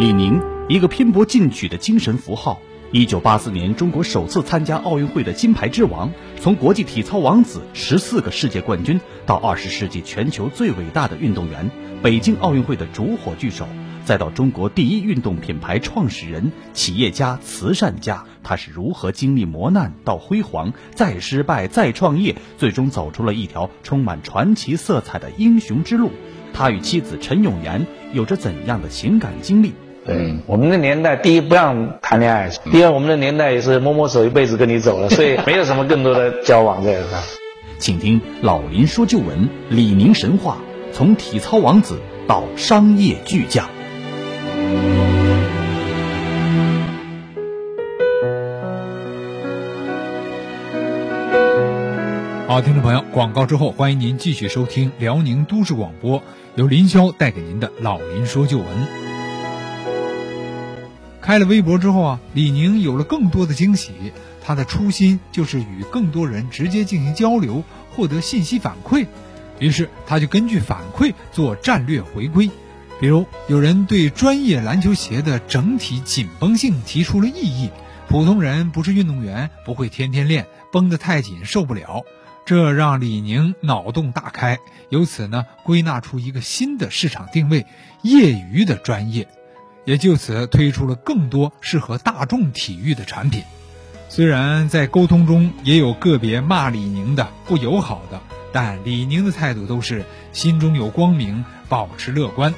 李宁，一个拼搏进取的精神符号。一九八四年，中国首次参加奥运会的金牌之王，从国际体操王子、十四个世界冠军，到二十世纪全球最伟大的运动员，北京奥运会的烛火炬手，再到中国第一运动品牌创始人、企业家、慈善家，他是如何经历磨难到辉煌，再失败再创业，最终走出了一条充满传奇色彩的英雄之路？他与妻子陈永岩有着怎样的情感经历？对我们的年代，第一不让谈恋爱，第二我们的年代也是摸摸手一辈子跟你走了，所以没有什么更多的交往在上。请听老林说旧闻，李宁神话，从体操王子到商业巨匠。好，听众朋友，广告之后，欢迎您继续收听辽宁都市广播，由林霄带给您的老林说旧闻。开了微博之后啊，李宁有了更多的惊喜。他的初心就是与更多人直接进行交流，获得信息反馈。于是他就根据反馈做战略回归。比如，有人对专业篮球鞋的整体紧绷性提出了异议，普通人不是运动员，不会天天练，绷得太紧受不了。这让李宁脑洞大开，由此呢，归纳出一个新的市场定位：业余的专业。也就此推出了更多适合大众体育的产品。虽然在沟通中也有个别骂李宁的不友好的，但李宁的态度都是心中有光明，保持乐观。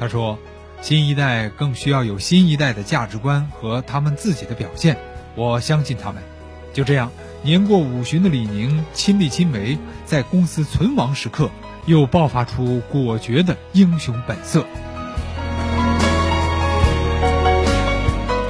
他说：“新一代更需要有新一代的价值观和他们自己的表现，我相信他们。”就这样，年过五旬的李宁亲力亲为，在公司存亡时刻又爆发出果决的英雄本色。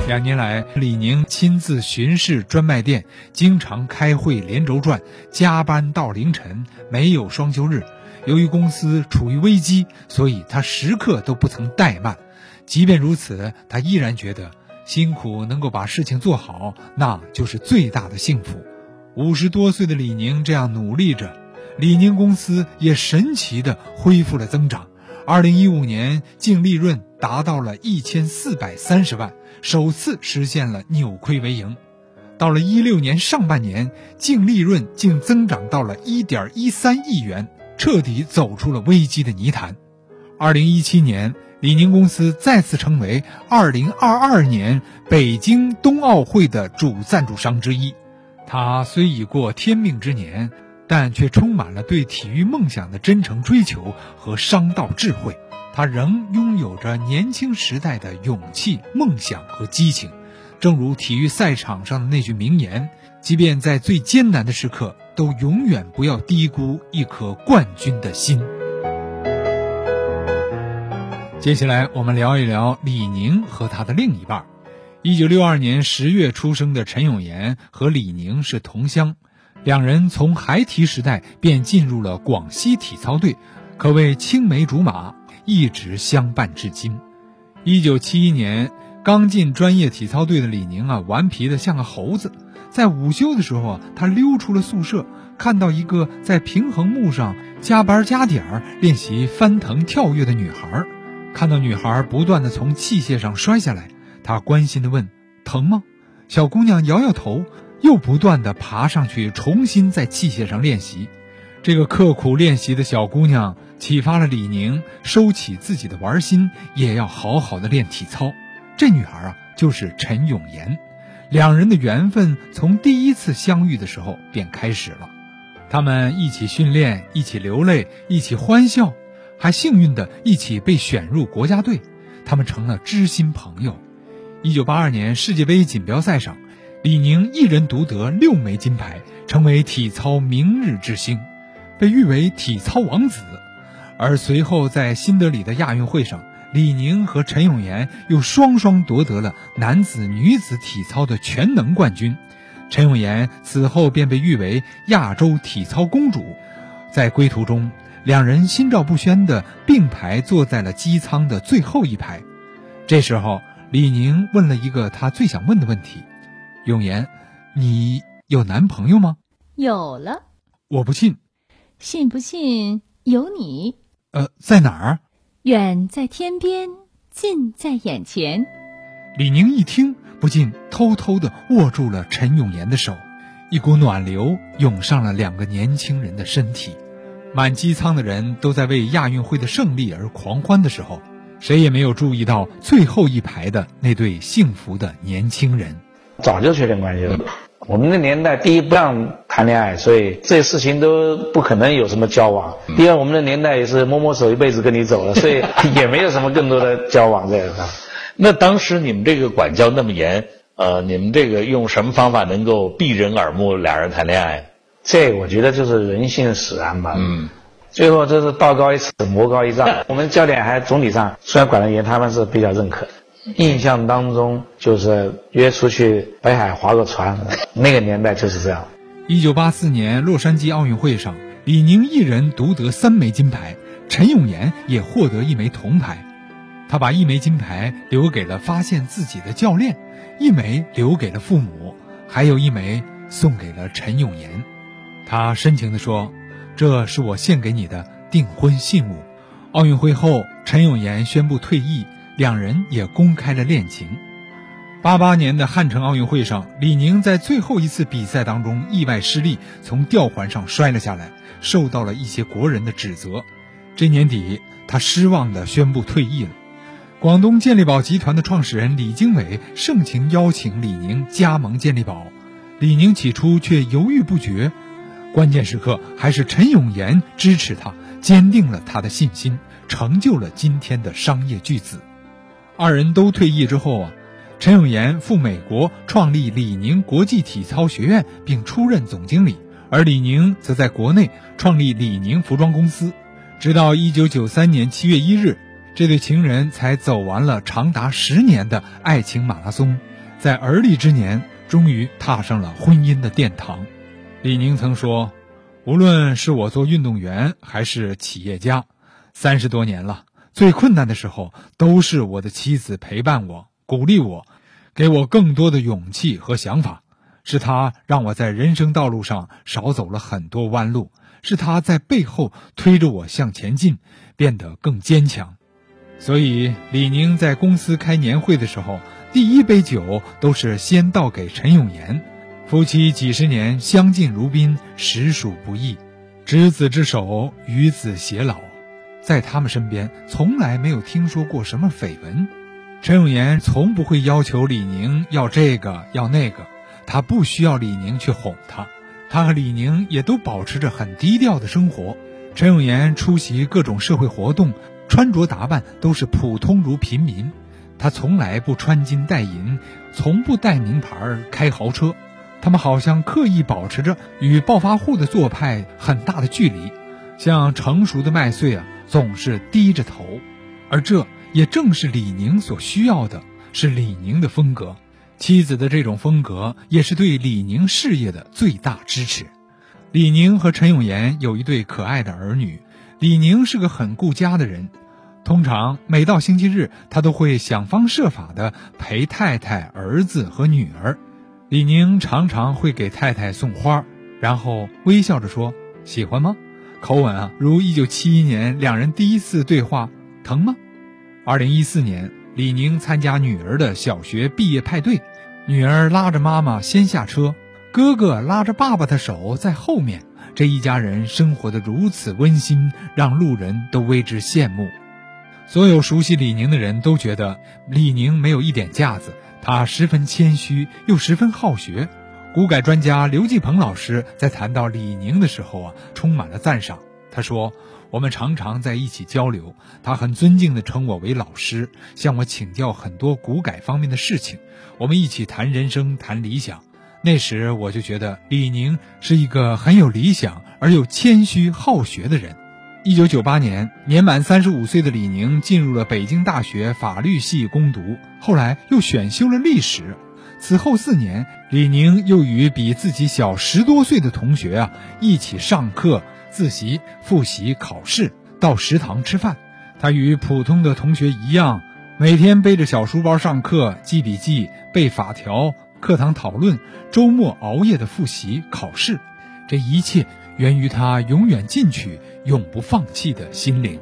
两年来，李宁亲自巡视专卖店，经常开会连轴转，加班到凌晨，没有双休日。由于公司处于危机，所以他时刻都不曾怠慢。即便如此，他依然觉得辛苦能够把事情做好，那就是最大的幸福。五十多岁的李宁这样努力着，李宁公司也神奇地恢复了增长。二零一五年净利润达到了一千四百三十万。首次实现了扭亏为盈，到了一六年上半年，净利润竟增长到了一点一三亿元，彻底走出了危机的泥潭。二零一七年，李宁公司再次成为二零二二年北京冬奥会的主赞助商之一。他虽已过天命之年，但却充满了对体育梦想的真诚追求和商道智慧。他仍拥有着年轻时代的勇气、梦想和激情，正如体育赛场上的那句名言：“即便在最艰难的时刻，都永远不要低估一颗冠军的心。”接下来，我们聊一聊李宁和他的另一半。一九六二年十月出生的陈永岩和李宁是同乡，两人从孩提时代便进入了广西体操队，可谓青梅竹马。一直相伴至今。一九七一年，刚进专业体操队的李宁啊，顽皮的像个猴子。在午休的时候啊，他溜出了宿舍，看到一个在平衡木上加班加点儿练习翻腾跳跃的女孩。看到女孩不断的从器械上摔下来，他关心的问：“疼吗？”小姑娘摇摇头，又不断的爬上去，重新在器械上练习。这个刻苦练习的小姑娘。启发了李宁收起自己的玩心，也要好好的练体操。这女孩啊，就是陈永岩。两人的缘分从第一次相遇的时候便开始了。他们一起训练，一起流泪，一起欢笑，还幸运的一起被选入国家队。他们成了知心朋友。一九八二年世界杯锦标赛上，李宁一人独得六枚金牌，成为体操明日之星，被誉为体操王子。而随后在新德里的亚运会上，李宁和陈永岩又双双夺得了男子、女子体操的全能冠军。陈永岩此后便被誉为亚洲体操公主。在归途中，两人心照不宣的并排坐在了机舱的最后一排。这时候，李宁问了一个他最想问的问题：“永岩，你有男朋友吗？”“有了。”“我不信。”“信不信由你。”呃，在哪儿？远在天边，近在眼前。李宁一听，不禁偷偷的握住了陈永岩的手，一股暖流涌上了两个年轻人的身体。满机舱的人都在为亚运会的胜利而狂欢的时候，谁也没有注意到最后一排的那对幸福的年轻人。早就确定关系了。我们那年代，第一不让谈恋爱，所以这些事情都不可能有什么交往。第二，我们的年代也是摸摸手一辈子跟你走了，所以 也没有什么更多的交往在上。那当时你们这个管教那么严，呃，你们这个用什么方法能够避人耳目，俩人谈恋爱？这我觉得就是人性使然吧。嗯，最后这是道高一尺，魔高一丈。我们教练还总体上虽然管得严，他们是比较认可的。印象当中就是约出去北海划个船，那个年代就是这样。一九八四年洛杉矶奥运会上，李宁一人独得三枚金牌，陈永岩也获得一枚铜牌。他把一枚金牌留给了发现自己的教练，一枚留给了父母，还有一枚送给了陈永岩。他深情地说：“这是我献给你的订婚信物。”奥运会后，陈永岩宣布退役。两人也公开了恋情。八八年的汉城奥运会上，李宁在最后一次比赛当中意外失利，从吊环上摔了下来，受到了一些国人的指责。这年底，他失望地宣布退役了。广东健力宝集团的创始人李经纬盛情邀请李宁加盟健力宝，李宁起初却犹豫不决，关键时刻还是陈永岩支持他，坚定了他的信心，成就了今天的商业巨子。二人都退役之后啊，陈永岩赴美国创立李宁国际体操学院，并出任总经理，而李宁则在国内创立李宁服装公司。直到一九九三年七月一日，这对情人才走完了长达十年的爱情马拉松，在而立之年，终于踏上了婚姻的殿堂。李宁曾说：“无论是我做运动员还是企业家，三十多年了。”最困难的时候，都是我的妻子陪伴我、鼓励我，给我更多的勇气和想法。是她让我在人生道路上少走了很多弯路，是她在背后推着我向前进，变得更坚强。所以，李宁在公司开年会的时候，第一杯酒都是先倒给陈永岩。夫妻几十年相敬如宾，实属不易。执子之手，与子偕老。在他们身边，从来没有听说过什么绯闻。陈永岩从不会要求李宁要这个要那个，他不需要李宁去哄他。他和李宁也都保持着很低调的生活。陈永岩出席各种社会活动，穿着打扮都是普通如平民。他从来不穿金戴银，从不戴名牌开豪车。他们好像刻意保持着与暴发户的做派很大的距离，像成熟的麦穗啊。总是低着头，而这也正是李宁所需要的，是李宁的风格。妻子的这种风格也是对李宁事业的最大支持。李宁和陈永岩有一对可爱的儿女。李宁是个很顾家的人，通常每到星期日，他都会想方设法的陪太太、儿子和女儿。李宁常常会给太太送花，然后微笑着说：“喜欢吗？”口吻啊，如一九七一年两人第一次对话，疼吗？二零一四年，李宁参加女儿的小学毕业派对，女儿拉着妈妈先下车，哥哥拉着爸爸的手在后面，这一家人生活的如此温馨，让路人都为之羡慕。所有熟悉李宁的人都觉得李宁没有一点架子，他十分谦虚又十分好学。股改专家刘继鹏老师在谈到李宁的时候啊，充满了赞赏。他说：“我们常常在一起交流，他很尊敬地称我为老师，向我请教很多股改方面的事情。我们一起谈人生，谈理想。那时我就觉得李宁是一个很有理想而又谦虚好学的人。”一九九八年，年满三十五岁的李宁进入了北京大学法律系攻读，后来又选修了历史。此后四年，李宁又与比自己小十多岁的同学啊一起上课、自习、复习、考试，到食堂吃饭。他与普通的同学一样，每天背着小书包上课、记笔记、背法条、课堂讨论，周末熬夜的复习、考试。这一切源于他永远进取、永不放弃的心灵。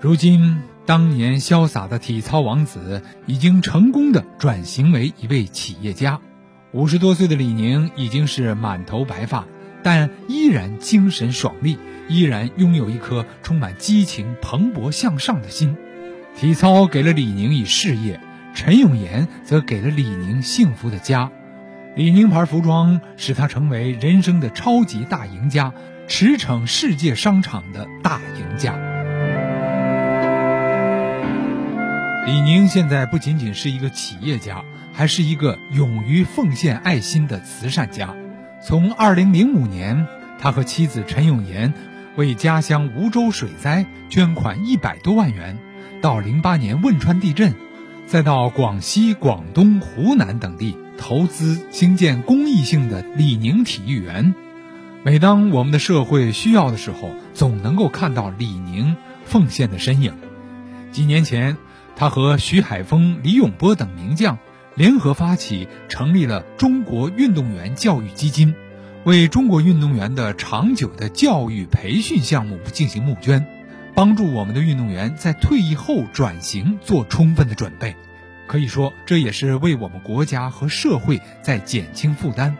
如今，当年潇洒的体操王子已经成功的转型为一位企业家。五十多岁的李宁已经是满头白发，但依然精神爽利，依然拥有一颗充满激情、蓬勃向上的心。体操给了李宁以事业，陈永岩则给了李宁幸福的家。李宁牌服装使他成为人生的超级大赢家，驰骋世界商场的大赢家。李宁现在不仅仅是一个企业家，还是一个勇于奉献爱心的慈善家。从2005年，他和妻子陈永岩为家乡梧州水灾捐款一百多万元。到零八年汶川地震，再到广西、广东、湖南等地投资兴建公益性的李宁体育园。每当我们的社会需要的时候，总能够看到李宁奉献的身影。几年前，他和徐海峰、李永波等名将联合发起，成立了中国运动员教育基金，为中国运动员的长久的教育培训项目进行募捐。帮助我们的运动员在退役后转型做充分的准备，可以说这也是为我们国家和社会在减轻负担。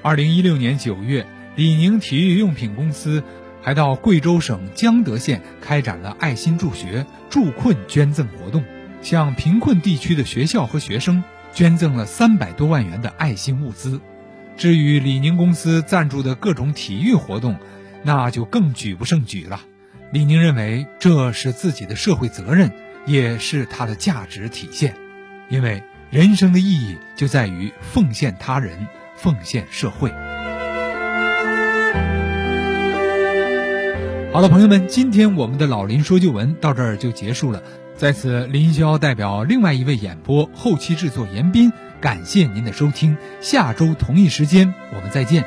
二零一六年九月，李宁体育用品公司还到贵州省江德县开展了爱心助学、助困捐赠活动，向贫困地区的学校和学生捐赠了三百多万元的爱心物资。至于李宁公司赞助的各种体育活动，那就更举不胜举了。李宁认为这是自己的社会责任，也是他的价值体现，因为人生的意义就在于奉献他人、奉献社会。好了，朋友们，今天我们的老林说旧闻到这儿就结束了。在此，林霄代表另外一位演播、后期制作严斌，感谢您的收听。下周同一时间，我们再见。